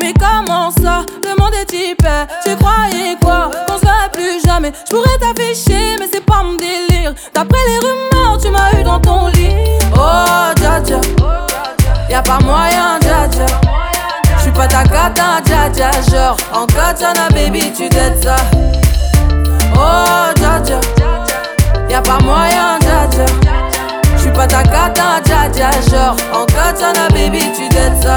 Mais comment ça, le monde est hyper? Tu croyais quoi, qu'on se plus jamais. Je pourrais t'afficher, mais c'est pas mon délire. D'après les rumeurs, tu m'as eu dans ton lit. Oh, dja dja. Y'a pas moyen, dja dja. J'suis pas ta cata, dja dja. Genre, en katana, baby, tu t'aides ça. Oh, dja dja. Y'a pas moyen, dja dja. J'suis pas ta cata, dja dja. Genre, en katana, baby, tu t'aides ça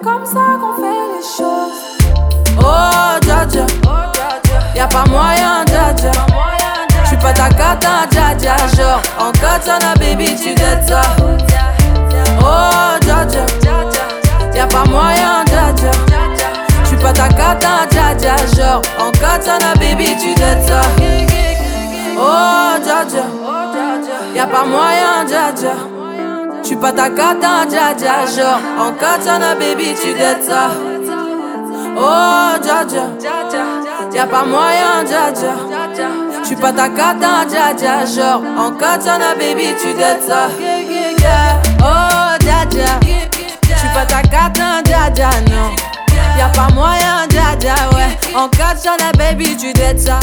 comme ça qu'on fait les choses. Oh, dja dja, y'a pas moyen, dja dja. J'suis pas ta cata, dja dja. Genre, en katana, baby, tu dettes ça. Oh, dja dja, y'a pas moyen, dja dja. J'suis pas ta cata, dja dja. Genre, en katana, baby, tu dettes ça. Oh, dja dja. Y'a pas moyen, dja dja. J'suis pas ta cata, dja dja. Genre, en katana, baby, tu dettes ça. Oh, dja dja. Y'a pas moyen, dja dja. J'suis pas ta cata, dja dja. Genre, en katana, baby, tu dettes ça. Oh, dja dja. J'suis pas ta cata, dja dja, non. Y'a pas moyen, dja dja, ouais. En katana, baby, tu dettes ça.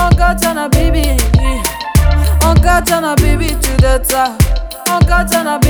En katana, baby. En katana, baby, tu dettes ça. En katana, baby. Oh,